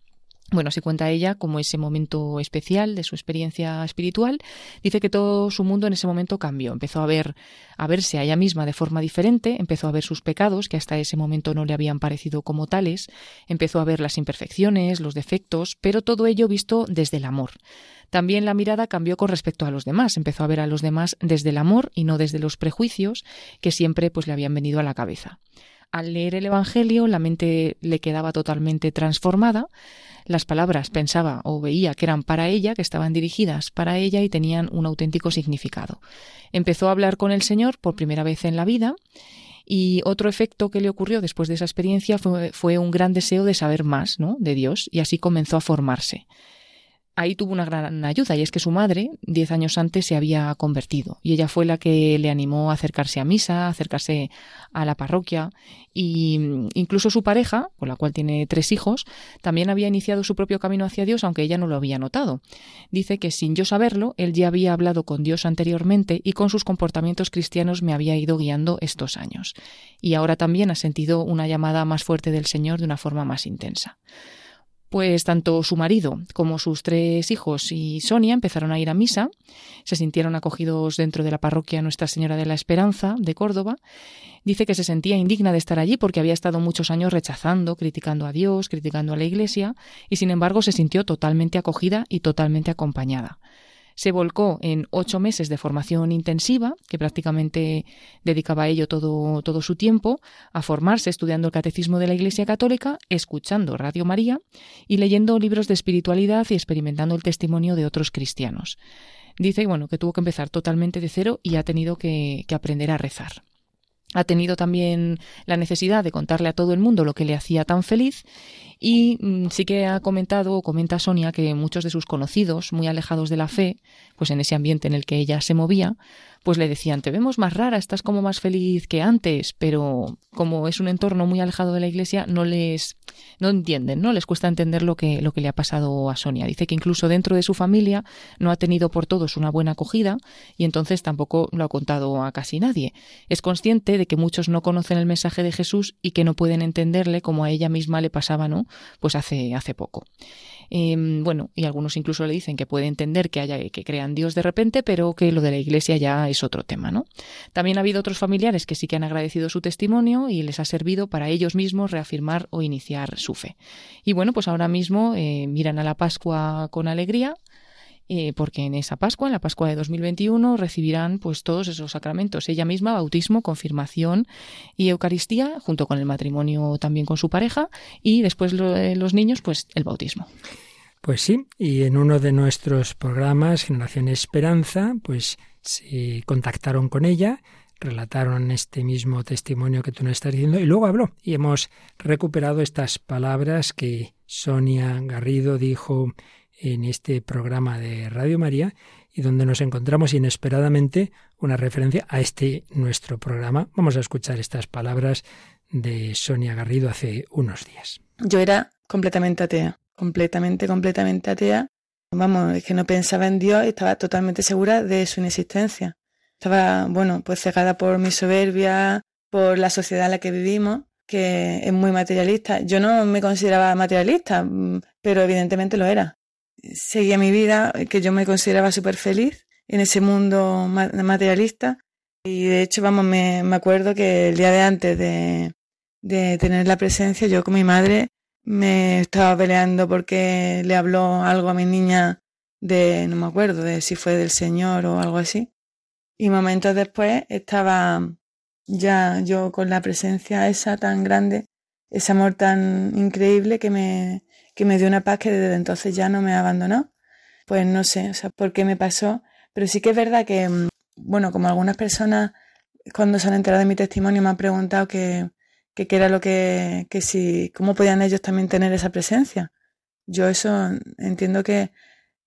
Bueno, así cuenta ella como ese momento especial de su experiencia espiritual. Dice que todo su mundo en ese momento cambió. Empezó a ver, a verse a ella misma de forma diferente, empezó a ver sus pecados, que hasta ese momento no le habían parecido como tales, empezó a ver las imperfecciones, los defectos, pero todo ello visto desde el amor. También la mirada cambió con respecto a los demás, empezó a ver a los demás desde el amor y no desde los prejuicios que siempre pues le habían venido a la cabeza. Al leer el Evangelio la mente le quedaba totalmente transformada, las palabras pensaba o veía que eran para ella, que estaban dirigidas para ella y tenían un auténtico significado. Empezó a hablar con el Señor por primera vez en la vida y otro efecto que le ocurrió después de esa experiencia fue, un gran deseo de saber más ¿no? de Dios y así comenzó a formarse ahí tuvo una gran ayuda y es que su madre, diez años antes, se había convertido y ella fue la que le animó a acercarse a misa, a acercarse a la parroquia y mm, incluso su pareja, con la cual tiene tres hijos, también había iniciado su propio camino hacia Dios, aunque ella no lo había notado. Dice que sin yo saberlo, él ya había hablado con Dios anteriormente y con sus comportamientos cristianos me había ido guiando estos años. Y ahora también ha sentido una llamada más fuerte del Señor de una forma más intensa pues tanto su marido como sus tres hijos y Sonia empezaron a ir a misa, se sintieron acogidos dentro de la parroquia Nuestra Señora de la Esperanza de Córdoba. Dice que se sentía indigna de estar allí porque había estado muchos años rechazando, criticando a Dios, criticando a la Iglesia, y sin embargo se sintió totalmente acogida y totalmente acompañada se volcó en ocho meses de formación intensiva, que prácticamente dedicaba a ello todo, todo su tiempo, a formarse estudiando el catecismo de la Iglesia Católica, escuchando Radio María y leyendo libros de espiritualidad y experimentando el testimonio de otros cristianos. Dice bueno, que tuvo que empezar totalmente de cero y ha tenido que aprender a rezar ha tenido también la necesidad de contarle a todo el mundo lo que le hacía tan feliz y mm, sí que ha comentado o comenta Sonia que muchos de sus conocidos, muy alejados de la fe, pues en ese ambiente en el que ella se movía, pues le decían, te vemos más rara, estás como más feliz que antes, pero como es un entorno muy alejado de la iglesia, no les, no entienden, ¿no? Les cuesta entender lo que, lo que le ha pasado a Sonia. Dice que incluso dentro de su familia no ha tenido por todos una buena acogida y entonces tampoco lo ha contado a casi nadie. Es consciente de que muchos no conocen el mensaje de Jesús y que no pueden entenderle como a ella misma le pasaba, ¿no? Pues hace, hace poco. Em, bueno, y algunos incluso le dicen que puede entender que haya que crean Dios de repente, pero que lo de la Iglesia ya es otro tema, ¿no? También ha habido otros familiares que sí que han agradecido su testimonio y les ha servido para ellos mismos reafirmar o iniciar su fe. Y bueno, pues ahora mismo eh, miran a la Pascua con alegría. Eh, porque en esa Pascua, en la Pascua de 2021, recibirán pues todos esos sacramentos, ella misma, bautismo, confirmación y Eucaristía, junto con el matrimonio también con su pareja, y después eh, los niños, pues el bautismo. Pues sí, y en uno de nuestros programas, Generación Esperanza, pues se contactaron con ella, relataron este mismo testimonio que tú nos estás diciendo y luego habló y hemos recuperado estas palabras que Sonia Garrido dijo en este programa de Radio María y donde nos encontramos inesperadamente una referencia a este nuestro programa. Vamos a escuchar estas palabras de Sonia Garrido hace unos días. Yo era completamente atea, completamente, completamente atea. Vamos, es que no pensaba en Dios, estaba totalmente segura de su inexistencia. Estaba, bueno, pues cegada por mi soberbia, por la sociedad en la que vivimos, que es muy materialista. Yo no me consideraba materialista, mm, pero evidentemente lo era seguía mi vida, que yo me consideraba súper feliz en ese mundo materialista. Y de hecho, vamos, me, me acuerdo que el día de antes de, de tener la presencia, yo con mi madre me estaba peleando porque le habló algo a mi niña de, no me acuerdo, de si fue del Señor o algo así. Y momentos después estaba ya yo con la presencia esa tan grande, ese amor tan increíble que me, que me dio una paz que desde entonces ya no me abandonó. Pues no sé, o sea, por qué me pasó, pero sí que es verdad que, mm, bueno, como algunas personas cuando se han enterado de mi testimonio me han preguntado que, qué era lo que, que si, cómo podían ellos también tener esa presencia. Yo eso entiendo que,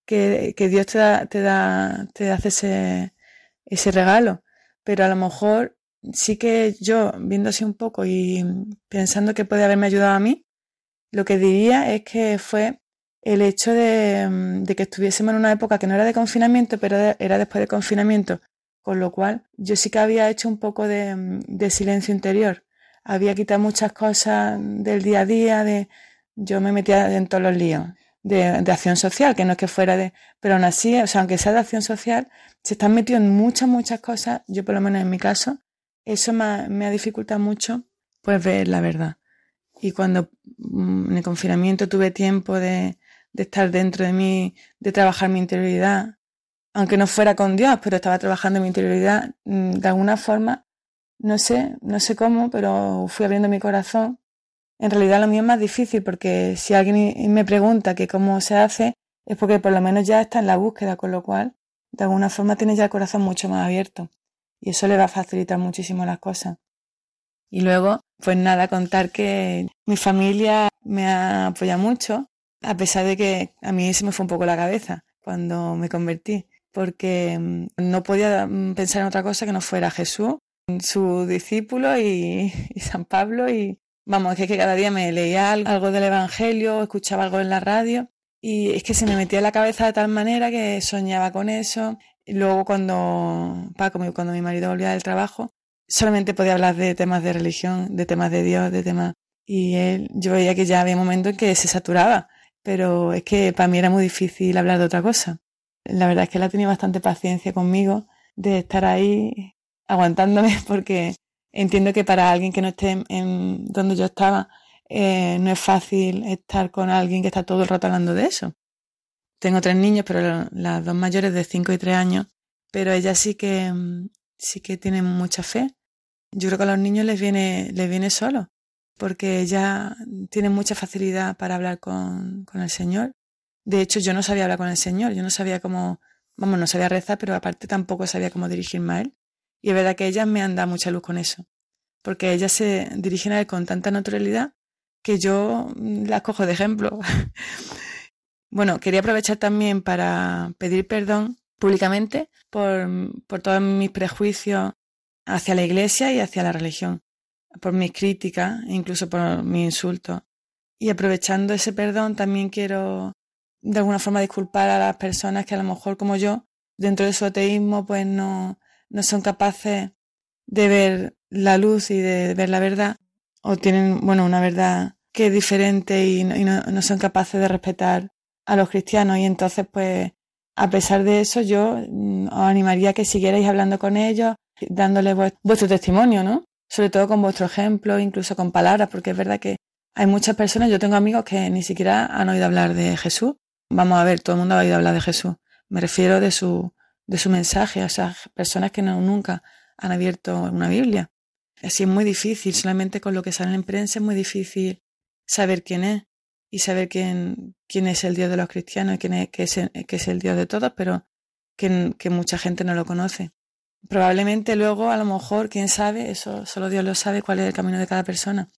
que, que Dios te da, te da, te hace ese, ese regalo, pero a lo mejor sí que yo, viendo así un poco y pensando que puede haberme ayudado a mí, lo que diría es que fue el hecho mm, de, que estuviésemos en una época que no era de confinamiento, pero era después de confinamiento, con lo cual yo sí que había hecho un poco de, mm, silencio interior. Había quitado muchas cosas del día a día, de yo me metía en todos los líos. de, acción social, que no es que fuera de, pero aún así, o sea, aunque sea de acción social, se están metidos en muchas, muchas cosas, yo por lo menos en mi caso, eso me ha, me ha dificultado mucho, pues ver la verdad. Y cuando mm, en el confinamiento tuve tiempo de, estar dentro de mí, de trabajar mi interioridad, aunque no fuera con Dios, pero estaba trabajando mi interioridad, mm, de alguna forma, no sé, no sé cómo, pero fui abriendo mi corazón. En realidad lo mío es más difícil porque si alguien me pregunta que cómo se hace, es porque por lo menos ya está en la búsqueda, con lo cual, de alguna forma tiene ya el corazón mucho más abierto. Y eso le va a facilitar muchísimo las cosas. Y luego, pues nada, contar que mi familia me ha apoyado mucho, a pesar de que a mí se me fue un poco la cabeza cuando me convertí, porque mm, no podía mm, pensar en otra cosa que no fuera Jesús, su discípulo y, San Pablo. Y vamos, es que cada día me leía algo del Evangelio, escuchaba algo en la radio y es que se me metía la cabeza de tal manera que soñaba con eso. Y luego cuando Paco, cuando mi marido volvía del trabajo, solamente podía hablar de temas de religión, de temas de Dios, de temas... Y él, yo veía que ya había momentos en que se saturaba pero es que para mí era muy difícil hablar de otra cosa. La verdad es que él ha tenido bastante paciencia conmigo de estar ahí aguantándome porque entiendo que para alguien que no esté en donde yo estaba eh, no es fácil estar con alguien que está todo el rato hablando de eso. Tengo tres niños, pero las dos mayores de cinco y tres años, pero ella sí que sí que tiene mucha fe. Yo creo que a los niños les viene les viene solo porque ella tiene mucha facilidad para hablar con, con el Señor. De hecho, yo no sabía hablar con el Señor, yo no sabía cómo, vamos, no sabía rezar, pero aparte tampoco sabía cómo dirigirme a Él. Y es verdad que ellas me han dado mucha luz con eso, porque ellas se dirigen a Él con tanta naturalidad que yo las cojo de ejemplo. bueno, quería aprovechar también para pedir perdón públicamente por, por todos mis prejuicios hacia la Iglesia y hacia la religión por mis críticas, incluso por mis insultos. Y aprovechando ese perdón, también quiero de alguna forma disculpar a las personas que a lo mejor como yo, dentro de su ateísmo, pues no, no son capaces de ver la luz y de ver la verdad, o tienen, bueno, una verdad que es diferente y no, y no, no son capaces de respetar a los cristianos. Y entonces, pues, a pesar de eso, yo mm, os animaría a que siguierais hablando con ellos, dándoles vuestro testimonio, ¿no? sobre todo con vuestro ejemplo, incluso con palabras, porque es verdad que hay muchas personas, yo tengo amigos que ni siquiera han oído hablar de Jesús. Vamos a ver, todo el mundo ha oído hablar de Jesús. Me refiero de su, de su mensaje a esas personas que nunca han abierto una Biblia. Así es muy difícil, solamente con lo que sale en prensa es muy difícil saber quién es y saber quién, quién es el Dios de los cristianos y quién es, que, es el, Dios de todos, pero que mucha gente no lo conoce. Probablemente luego, a lo mejor, quién sabe, eso solo Dios lo sabe cuál es el camino de cada persona.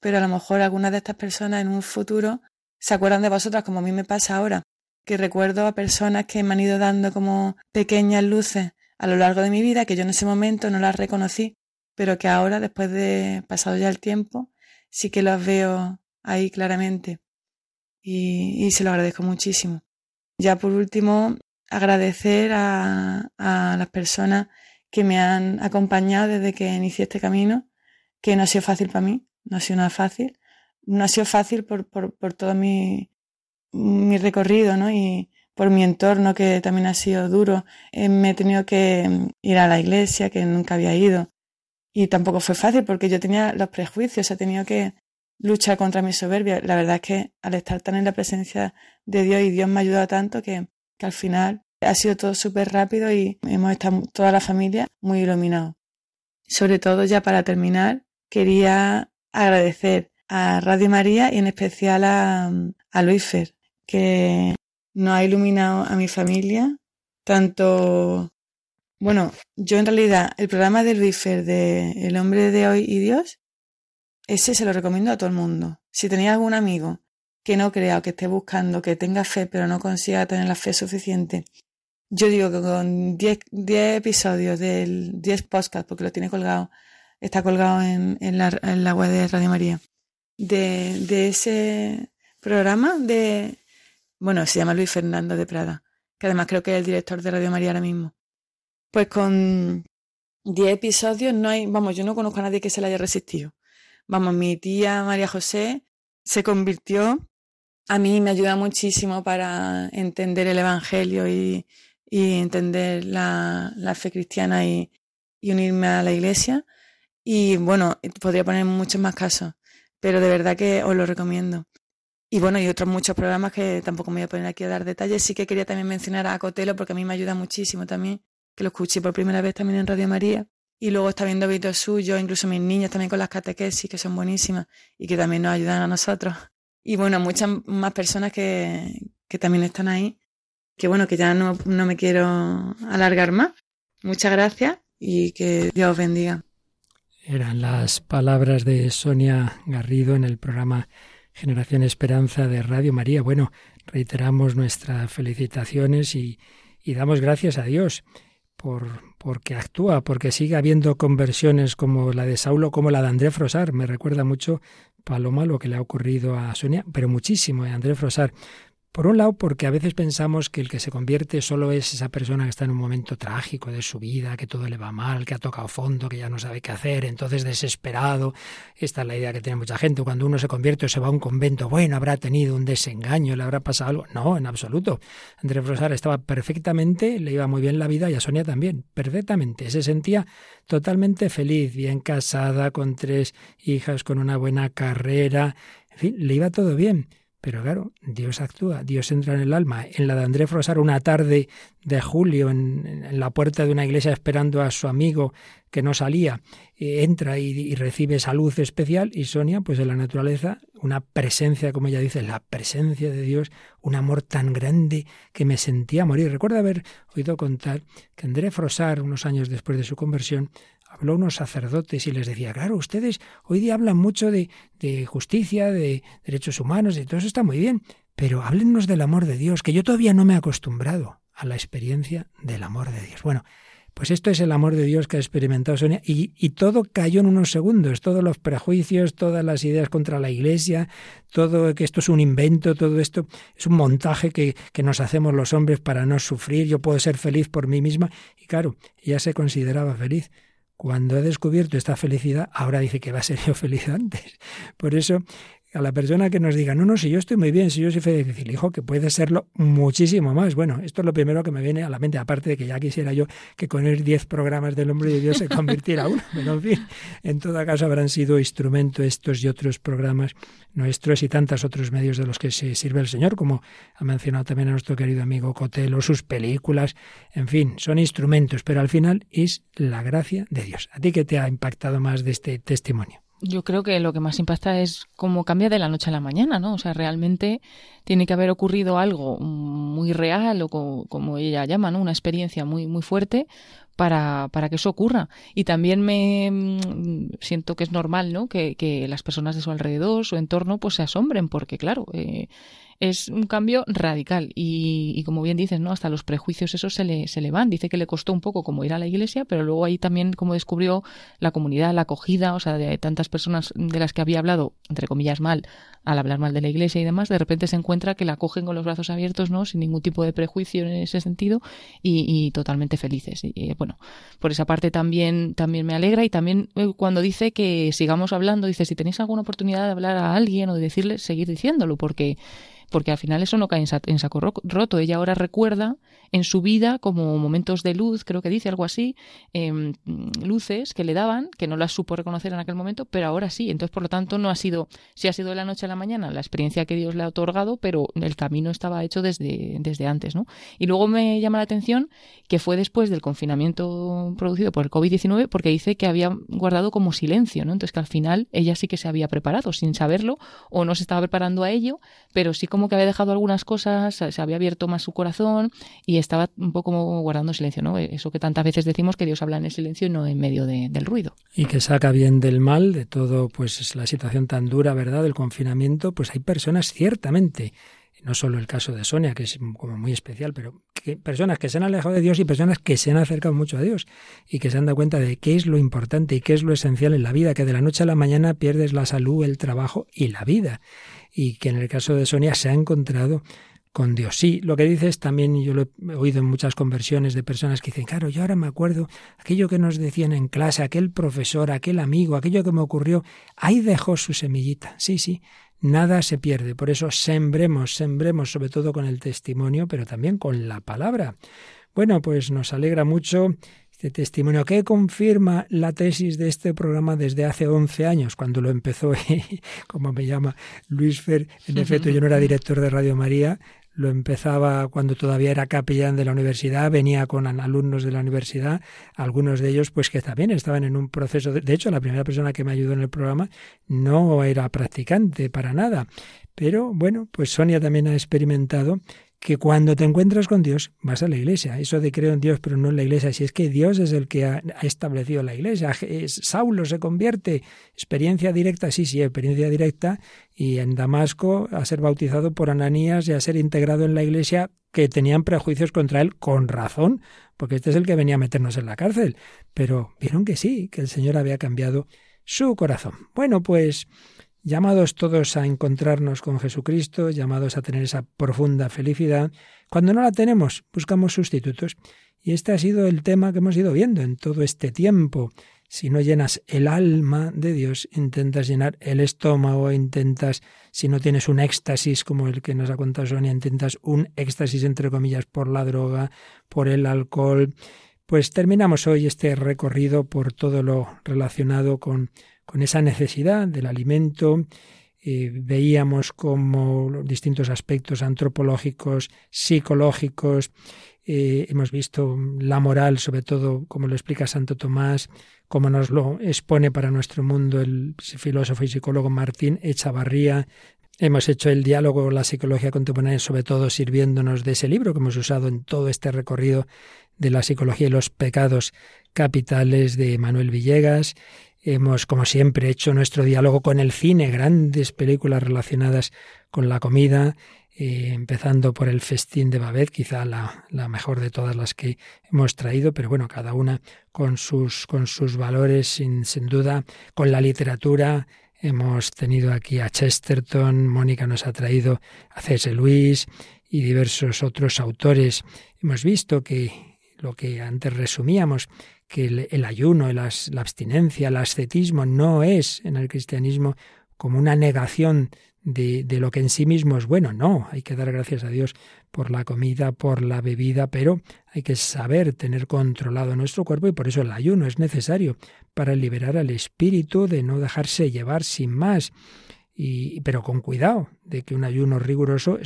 Pero a lo mejor algunas de estas personas en un futuro se acuerdan de vosotras, como a mí me pasa ahora, que recuerdo a personas que me han ido dando como pequeñas luces a lo largo de mi vida, que yo en ese momento no las reconocí, pero que ahora, después de pasado ya el tiempo, sí que las veo ahí claramente. Y, y se lo agradezco muchísimo. Ya por último, agradecer a, las personas que me han acompañado desde que inicié este camino, que no ha sido fácil para mí, no ha sido nada fácil. No ha sido fácil por, por, por todo mi, mi recorrido, ¿no? Y por mi entorno, que también ha sido duro. Eh, me he tenido que ir a la iglesia, que nunca había ido. Y tampoco fue fácil porque yo tenía los prejuicios, he tenido que luchar contra mi soberbia. La verdad es que al estar tan en la presencia de Dios y Dios me ha ayudado tanto que que al final ha sido todo súper rápido y hemos estado toda la familia muy iluminados. Sobre todo, ya para terminar, quería agradecer a Radio María y en especial a, a Luis Fer, que nos ha iluminado a mi familia, tanto, bueno, yo en realidad el programa de Luis Fer de El hombre de hoy y Dios, ese se lo recomiendo a todo el mundo. Si tenéis algún amigo que no crea o que esté buscando, que tenga fe, pero no consiga tener la fe suficiente. Yo digo que con 10 episodios del 10 podcast, porque lo tiene colgado, está colgado en, en, la, en la web de Radio María, de, de ese programa de, bueno, se llama Luis Fernando de Prada, que además creo que es el director de Radio María ahora mismo. Pues con 10 episodios no hay, vamos, yo no conozco a nadie que se le haya resistido. Vamos, mi tía María José se convirtió a mí me ayuda muchísimo para entender el Evangelio y, entender la, fe cristiana y, unirme a la iglesia. Y bueno, podría poner muchos más casos, pero de verdad que os lo recomiendo. Y bueno, y otros muchos programas que tampoco me voy a poner aquí a dar detalles. Sí que quería también mencionar a Cotelo porque a mí me ayuda muchísimo también, que lo escuché por primera vez también en Radio María. Y luego está viendo vídeos suyos, incluso mis niñas también con las catequesis, que son buenísimas y que también nos ayudan a nosotros. Y bueno, muchas más personas que, que también están ahí, que bueno, que ya no, no me quiero alargar más. Muchas gracias y que Dios os bendiga. Eran las palabras de Sonia Garrido en el programa Generación Esperanza de Radio María. Bueno, reiteramos nuestras felicitaciones y, y damos gracias a Dios por porque actúa, porque sigue habiendo conversiones como la de Saulo, como la de André Frosar. Me recuerda mucho Paloma lo que le ha ocurrido a Sonia, pero muchísimo a André Frosar. Por un lado, porque a veces pensamos que el que se convierte solo es esa persona que está en un momento trágico de su vida, que todo le va mal, que ha tocado fondo, que ya no sabe qué hacer, entonces desesperado. Esta es la idea que tiene mucha gente. Cuando uno se convierte o se va a un convento, bueno, habrá tenido un desengaño, le habrá pasado algo. No, en absoluto. Andrés Rosar estaba perfectamente, le iba muy bien la vida y a Sonia también, perfectamente. Se sentía totalmente feliz, bien casada, con tres hijas, con una buena carrera. En fin, le iba todo bien. Pero claro, Dios actúa, Dios entra en el alma. En la de André Frosar, una tarde de julio, en, la puerta de una iglesia esperando a su amigo que no salía, eh, entra y, recibe esa luz especial y Sonia, pues en la naturaleza, una presencia, como ella dice, la presencia de Dios, un amor tan grande que me sentía morir. Recuerdo haber oído contar que André Frosar, unos años después de su conversión, habló unos sacerdotes y les decía, claro, ustedes hoy día hablan mucho de, de justicia, de derechos humanos, y todo eso está muy bien, pero háblennos del amor de Dios, que yo todavía no me he acostumbrado a la experiencia del amor de Dios. Bueno, pues esto es el amor de Dios que ha experimentado Sonia y, y, todo cayó en unos segundos, todos los prejuicios, todas las ideas contra la Iglesia, todo que esto es un invento, todo esto es un montaje que, que nos hacemos los hombres para no sufrir, yo puedo ser feliz por mí misma y claro, ella se consideraba feliz. Cuando ha descubierto esta felicidad, ahora dice que va a ser yo feliz antes. Por eso a la persona que nos diga, no, no, si yo estoy muy bien, si yo soy feliz, hijo, que puede serlo muchísimo más. Bueno, esto es lo primero que me viene a la mente, aparte de que ya quisiera yo que con el 10 programas del hombre de Dios se convirtiera uno, pero en fin, en todo caso habrán sido instrumento estos y otros programas nuestros y tantos otros medios de los que se sirve el Señor, como ha mencionado también a nuestro querido amigo Cotelo, sus películas, en fin, son instrumentos, pero al final es la gracia de Dios. ¿A ti qué te ha impactado más de este testimonio? Yo creo que lo que más impacta es cómo cambia de la noche a la mañana, ¿no? O sea, realmente tiene que haber ocurrido algo muy real o como, ella llama, ¿no? Una experiencia muy, muy fuerte para, para que eso ocurra. Y también me mm, siento que es normal, ¿no? Que, que las personas de su alrededor, su entorno, pues se asombren, porque claro, eh, es un cambio radical y, como bien dices, ¿no? Hasta los prejuicios esos se le, se le van. Dice que le costó un poco como ir a la iglesia, pero luego ahí también como descubrió la comunidad, la acogida, o sea, de tantas personas de las que había hablado, entre comillas, mal, al hablar mal de la iglesia y demás, de repente se encuentra que la acogen con los brazos abiertos, ¿no? Sin ningún tipo de prejuicio en ese sentido y, totalmente felices. Y, bueno, por esa parte también, también me alegra y también eh, cuando dice que sigamos hablando, dice, si tenéis alguna oportunidad de hablar a alguien o de decirle, seguir diciéndolo, porque porque al final eso no cae en, saco roto. Ella ahora recuerda en su vida como momentos de luz, creo que dice algo así, em, luces que le daban, que no las supo reconocer en aquel momento, pero ahora sí. Entonces, por lo tanto, no ha sido, si ha sido de la noche a la mañana la experiencia que Dios le ha otorgado, pero el camino estaba hecho desde, desde antes, ¿no? Y luego me llama la atención que fue después del confinamiento producido por el COVID-19, porque dice que había guardado como silencio, ¿no? Entonces, que al final ella sí que se había preparado sin saberlo, o no se estaba preparando a ello, pero sí como que había dejado algunas cosas, se había abierto más su corazón y estaba un poco como guardando silencio, ¿no? Eso que tantas veces decimos que Dios habla en el silencio y no en medio del ruido. Y que saca bien del mal, de todo, pues es la situación tan dura, ¿verdad?, del confinamiento, pues hay personas ciertamente no solo el caso de Sonia, que es como muy especial, pero personas que se han alejado de Dios y personas que se han acercado mucho a Dios y que se han dado cuenta de qué es lo importante y qué es lo esencial en la vida, que de la noche a la mañana pierdes la salud, el trabajo y la vida. Y que en el caso de Sonia se ha encontrado con Dios. Sí, lo que dices también, yo lo he oído en muchas conversiones de personas que dicen, claro, yo ahora me acuerdo aquello que nos decían en clase, aquel profesor, aquel amigo, aquello que me ocurrió, ahí dejó su semillita. Sí, sí, nada se pierde. Por eso sembremos, sembremos sobre todo con el testimonio, pero también con la palabra. Bueno, pues nos alegra mucho este testimonio que confirma la tesis de este programa desde hace 11 años, cuando lo empezó, como me llama Luis Fer. En efecto, yo no era director de Radio María, lo empezaba cuando todavía era capellán de la universidad, venía con alumnos de la universidad, algunos de ellos pues que también estaban en un proceso, de, de hecho la primera persona que me ayudó en el programa no era practicante para nada, pero bueno, pues Sonia también ha experimentado que cuando te encuentras con Dios vas a la iglesia. Eso de creo en Dios pero no en la iglesia, si es que Dios es el que ha, establecido la iglesia. Saulo se convierte, experiencia directa, sí, sí, experiencia directa, y en Damasco a ser bautizado por Ananías y a ser integrado en la iglesia que tenían prejuicios contra él con razón, porque este es el que venía a meternos en la cárcel. Pero vieron que sí, que el Señor había cambiado su corazón. Bueno, pues llamados todos a encontrarnos con Jesucristo, llamados a tener esa profunda felicidad. Cuando no la tenemos, buscamos sustitutos. Y este ha sido el tema que hemos ido viendo en todo este tiempo. Si no llenas el alma de Dios, intentas llenar el estómago, intentas, si no tienes un éxtasis como el que nos ha contado Sonia, intentas un éxtasis entre comillas por la droga, por el alcohol. Pues terminamos hoy este recorrido por todo lo relacionado con con esa necesidad del alimento, eh, veíamos como distintos aspectos antropológicos, psicológicos, eh, hemos visto la moral, sobre todo, como lo explica Santo Tomás, como nos lo expone para nuestro mundo el filósofo y psicólogo Martín Echavarría. Hemos hecho el diálogo, la psicología contemporánea, sobre todo sirviéndonos de ese libro que hemos usado en todo este recorrido de la psicología y los pecados capitales de Manuel Villegas. Hemos, como siempre, hecho nuestro diálogo con el cine, grandes películas relacionadas con la comida, eh, empezando por el Festín de Babet, quizá la, mejor de todas las que hemos traído, pero bueno, cada una con sus, con sus valores, sin, sin duda, con la literatura. Hemos tenido aquí a Chesterton, Mónica nos ha traído a C.S. Lewis y diversos otros autores. Hemos visto que lo que antes resumíamos, que el, ayuno, la abstinencia, el ascetismo no es en el cristianismo como una negación de, lo que en sí mismo es bueno. No, hay que dar gracias a Dios por la comida, por la bebida, pero hay que saber tener controlado nuestro cuerpo y por eso el ayuno es necesario para liberar al espíritu de no dejarse llevar sin más pero con cuidado de que un ayuno riguroso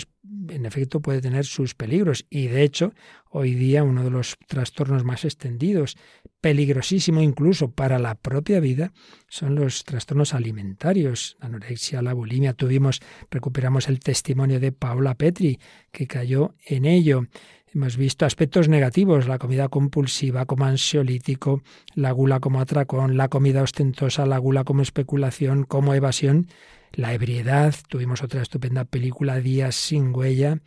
en efecto puede tener sus peligros y de hecho hoy día uno de los trastornos más extendidos, peligrosísimo incluso para la propia vida, son los trastornos alimentarios, la anorexia, la bulimia. Tuvimos, recuperamos el testimonio de Paola Petri que cayó en ello. Hemos visto aspectos negativos, la comida compulsiva como ansiolítico, la gula como atracón, la comida ostentosa, la gula como especulación, como evasión la ebriedad, tuvimos otra estupenda película, Días sin huella,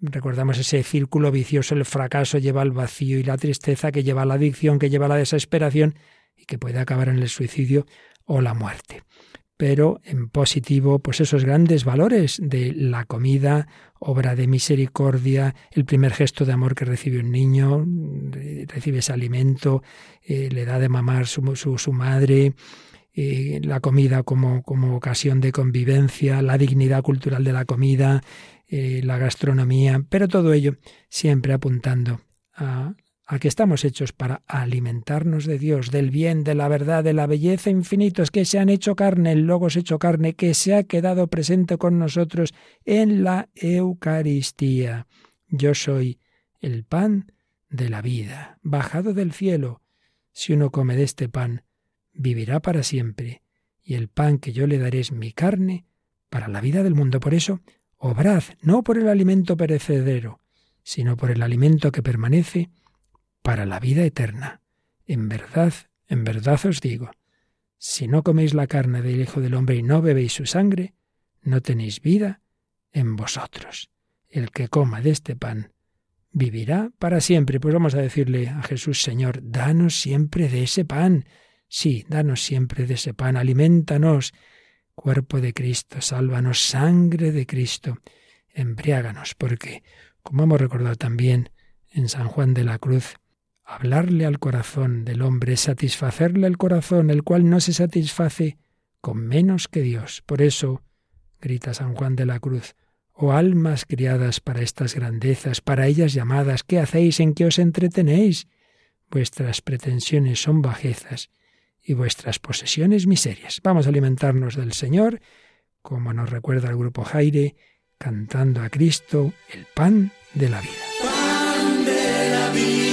recordamos ese círculo vicioso, el fracaso lleva al vacío y la tristeza que lleva a la adicción, que lleva a la desesperación y que puede acabar en el suicidio o la muerte. Pero en positivo, pues esos grandes valores de la comida, obra de misericordia, el primer gesto de amor que recibe un niño, recibe ese alimento, eh, le da de mamar su, su, su madre, eh, la comida como, como, ocasión de convivencia, la dignidad cultural de la comida, eh, la gastronomía, pero todo ello siempre apuntando a, a, que estamos hechos para alimentarnos de Dios, del bien, de la verdad, de la belleza infinitos que se han hecho carne, el Logos hecho carne, que se ha quedado presente con nosotros en la Eucaristía. Yo soy el pan de la vida, bajado del cielo. Si uno come de este pan, vivirá para siempre, y el pan que yo le daré es mi carne para la vida del mundo. Por eso, obrad no por el alimento perecedero, sino por el alimento que permanece para la vida eterna. En verdad, en verdad os digo, si no coméis la carne del Hijo del Hombre y no bebéis su sangre, no tenéis vida en vosotros. El que coma de este pan vivirá para siempre. Pues vamos a decirle a Jesús, Señor, danos siempre de ese pan. Sí, danos siempre de ese pan, alimentanos, cuerpo de Cristo, sálvanos, sangre de Cristo, embriáganos, porque, como hemos recordado también en San Juan de la Cruz, hablarle al corazón del hombre, satisfacerle el corazón, el cual no se satisface con menos que Dios. Por eso, grita San Juan de la Cruz. Oh almas criadas para estas grandezas, para ellas llamadas, ¿qué hacéis? ¿En qué os entretenéis? Vuestras pretensiones son bajezas y vuestras posesiones miserias. Vamos a alimentarnos del Señor, como nos recuerda el grupo Jaire, cantando a Cristo el pan de la vida. Pan de la vida,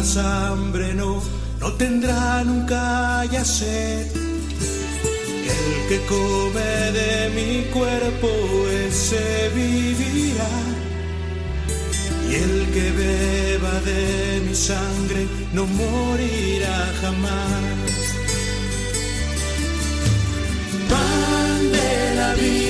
más hambre, no, no tendrá nunca ya sed. El que come de mi cuerpo, ese vivirá. Y el que beba de mi sangre no morirá jamás. Pan de la vida,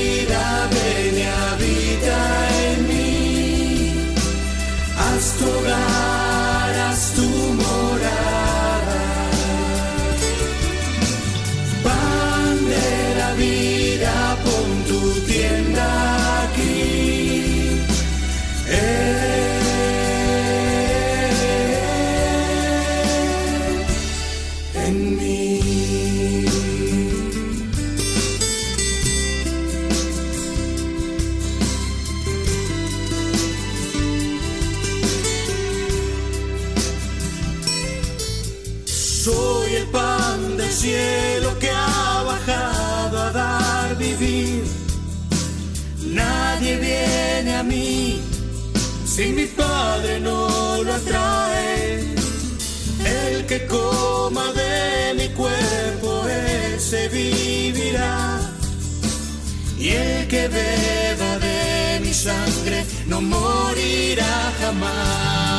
si mi padre no lo atrae. El que coma de mi cuerpo, ese vivirá. Y el que beba de mi sangre no morirá jamás.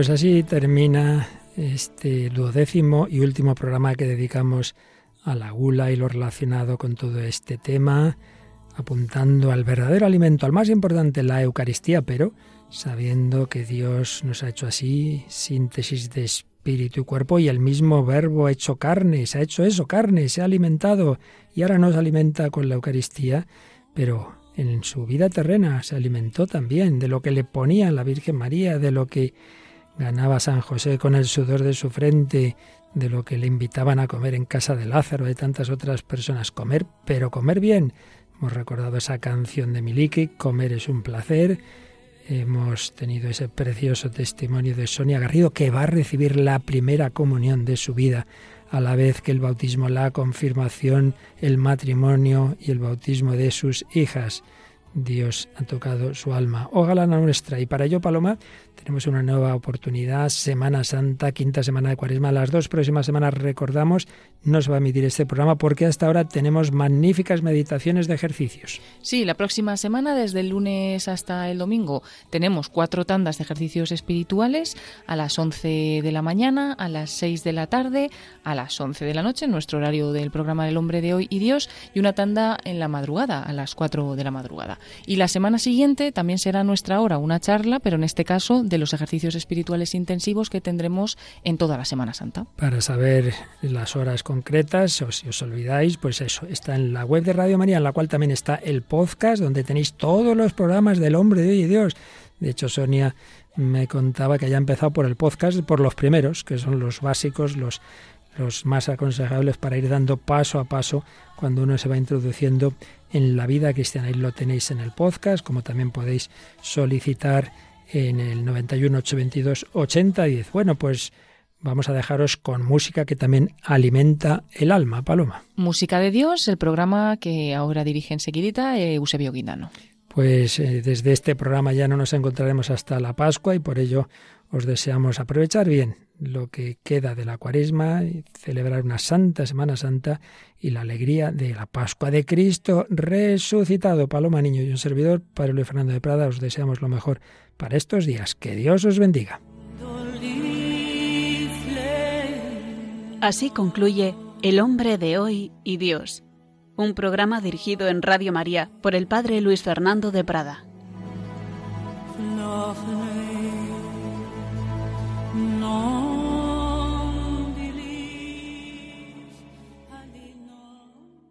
Pues así termina este duodécimo y último programa que dedicamos a la gula y lo relacionado con todo este tema, apuntando al verdadero alimento, al más importante, la Eucaristía, pero sabiendo que Dios nos ha hecho así, síntesis de espíritu y cuerpo, y el mismo verbo hecho carne, se ha hecho eso, carne, se ha alimentado, y ahora nos alimenta con la Eucaristía, pero en su vida terrena se alimentó también de lo que le ponía la Virgen María, de lo que ganaba San José con el sudor de su frente, de lo que le invitaban a comer en casa de Lázaro, de tantas otras personas. Comer, pero comer bien. Hemos recordado esa canción de Miliki, Comer es un placer. Hemos tenido ese precioso testimonio de Sonia Garrido, que va a recibir la primera comunión de su vida, a la vez que el bautismo, la confirmación, el matrimonio y el bautismo de sus hijas. Dios ha tocado su alma. Ojalá la nuestra. Y para ello, Paloma, tenemos una nueva oportunidad. Semana Santa, quinta semana de Cuaresma. Las dos próximas semanas recordamos no se va a emitir este programa porque hasta ahora tenemos magníficas meditaciones de ejercicios. Sí, la próxima semana, desde el lunes hasta el domingo, tenemos cuatro tandas de ejercicios espirituales a las 11 de la mañana, a las 6 de la tarde, a las 11 de la noche, nuestro horario del programa del hombre de hoy y Dios, y una tanda en la madrugada, a las 4 de la madrugada. Y la semana siguiente también será nuestra hora una charla, pero en este caso de los ejercicios espirituales intensivos que tendremos en toda la Semana Santa. Para saber las horas concretas, o si os olvidáis, pues eso, está en la web de Radio María, en la cual también está el podcast, donde tenéis todos los programas del hombre de hoy y Dios. De hecho, Sonia me contaba que haya empezado por el podcast, por los primeros, que son los básicos, los, los más aconsejables para ir dando paso a paso cuando uno se va introduciendo en la vida cristiana. Y lo tenéis en el podcast, como también podéis solicitar en el 91 822 8010. Bueno, pues vamos a dejaros con música que también alimenta el alma, Paloma. Música de Dios, el programa que ahora dirige enseguidita eh, Eusebio Guindano. Pues eh, desde este programa ya no nos encontraremos hasta la Pascua y por ello os deseamos aprovechar bien lo que queda de la cuaresma, y celebrar una santa Semana Santa y la alegría de la Pascua de Cristo resucitado. Paloma Niño y un servidor, Padre Luis Fernando de Prada, os deseamos lo mejor para estos días. Que Dios os bendiga. Así concluye El hombre de hoy y Dios, un programa dirigido en Radio María por el Padre Luis Fernando de Prada.